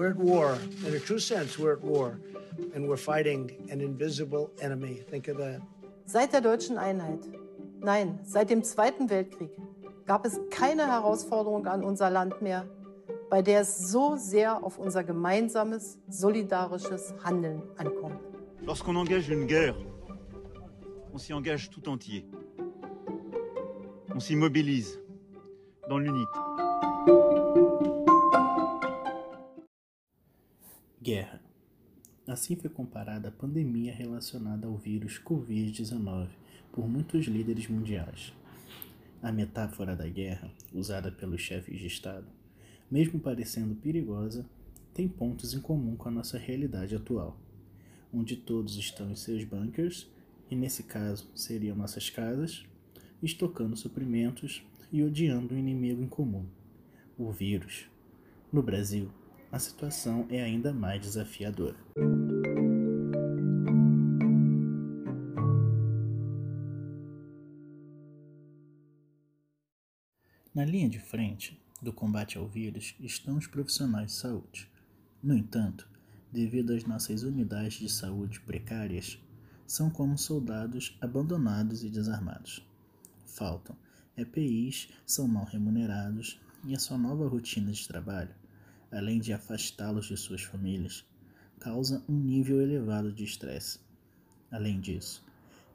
We're at war. In a true sense, we're at war. And we're fighting an invisible enemy. Think of that. Seit der deutschen Einheit, nein, seit dem Zweiten Weltkrieg, gab es keine Herausforderung an unser Land mehr, bei der es so sehr auf unser gemeinsames, solidarisches Handeln ankommt. Lorsqu'on engage une guerre, on s'y engage tout entier. On s'y mobilise dans l'unité. Guerra. Assim foi comparada a pandemia relacionada ao vírus Covid-19 por muitos líderes mundiais. A metáfora da guerra, usada pelos chefes de Estado, mesmo parecendo perigosa, tem pontos em comum com a nossa realidade atual, onde todos estão em seus bunkers, e nesse caso seriam nossas casas, estocando suprimentos e odiando o inimigo em comum, o vírus. No Brasil, a situação é ainda mais desafiadora. Na linha de frente do combate ao vírus estão os profissionais de saúde. No entanto, devido às nossas unidades de saúde precárias, são como soldados abandonados e desarmados. Faltam EPIs, são mal remunerados e a sua nova rotina de trabalho além de afastá-los de suas famílias, causa um nível elevado de estresse. Além disso,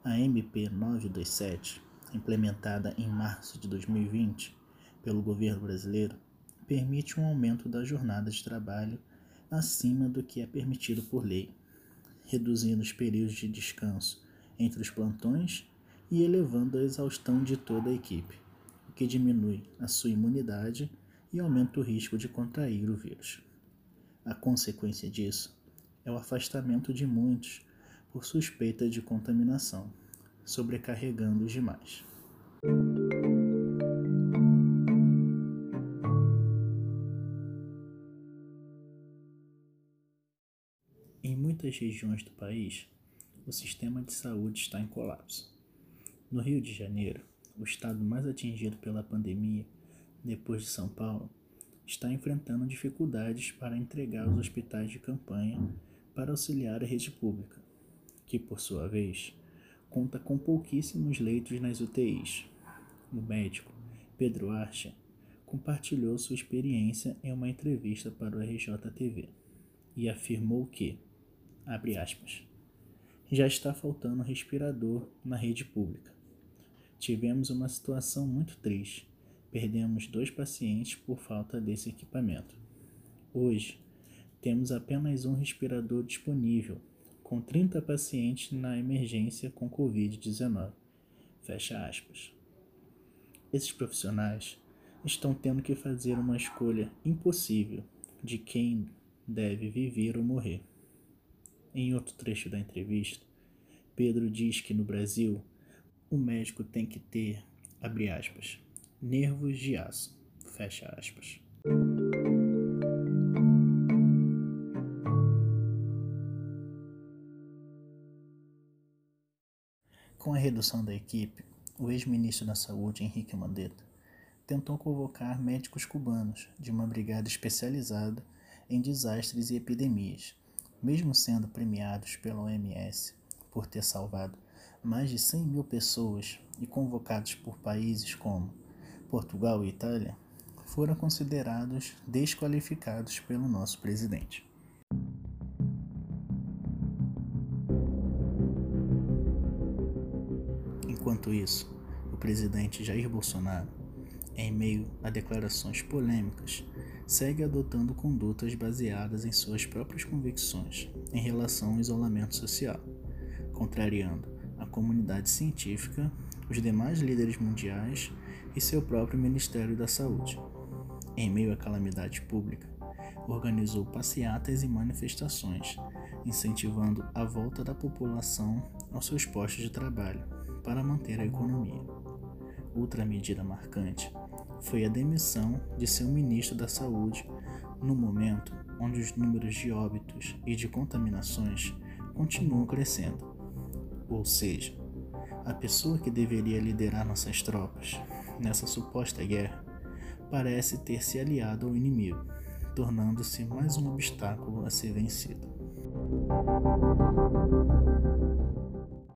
a MP 927, implementada em março de 2020 pelo governo brasileiro, permite um aumento da jornada de trabalho acima do que é permitido por lei, reduzindo os períodos de descanso entre os plantões e elevando a exaustão de toda a equipe, o que diminui a sua imunidade e aumenta o risco de contrair o vírus. A consequência disso é o afastamento de muitos por suspeita de contaminação, sobrecarregando os demais. Em muitas regiões do país, o sistema de saúde está em colapso. No Rio de Janeiro, o estado mais atingido pela pandemia, depois de São Paulo, está enfrentando dificuldades para entregar os hospitais de campanha para auxiliar a rede pública, que, por sua vez, conta com pouquíssimos leitos nas UTIs. O médico Pedro Archa compartilhou sua experiência em uma entrevista para o RJTV e afirmou que, abre aspas, já está faltando respirador na rede pública. Tivemos uma situação muito triste perdemos dois pacientes por falta desse equipamento. Hoje, temos apenas um respirador disponível, com 30 pacientes na emergência com Covid-19. Fecha aspas. Esses profissionais estão tendo que fazer uma escolha impossível de quem deve viver ou morrer. Em outro trecho da entrevista, Pedro diz que no Brasil o médico tem que ter, abre aspas, nervos de aço. Fecha aspas. Com a redução da equipe, o ex-ministro da Saúde, Henrique Mandetta, tentou convocar médicos cubanos de uma brigada especializada em desastres e epidemias, mesmo sendo premiados pela OMS por ter salvado mais de 100 mil pessoas e convocados por países como Portugal e Itália foram considerados desqualificados pelo nosso presidente. Enquanto isso, o presidente Jair Bolsonaro, em meio a declarações polêmicas, segue adotando condutas baseadas em suas próprias convicções em relação ao isolamento social, contrariando a comunidade científica, os demais líderes mundiais e seu próprio Ministério da Saúde. Em meio à calamidade pública, organizou passeatas e manifestações, incentivando a volta da população aos seus postos de trabalho para manter a economia. Outra medida marcante foi a demissão de seu ministro da Saúde no momento onde os números de óbitos e de contaminações continuam crescendo. Ou seja, a pessoa que deveria liderar nossas tropas nessa suposta guerra, parece ter se aliado ao inimigo, tornando-se mais um obstáculo a ser vencido.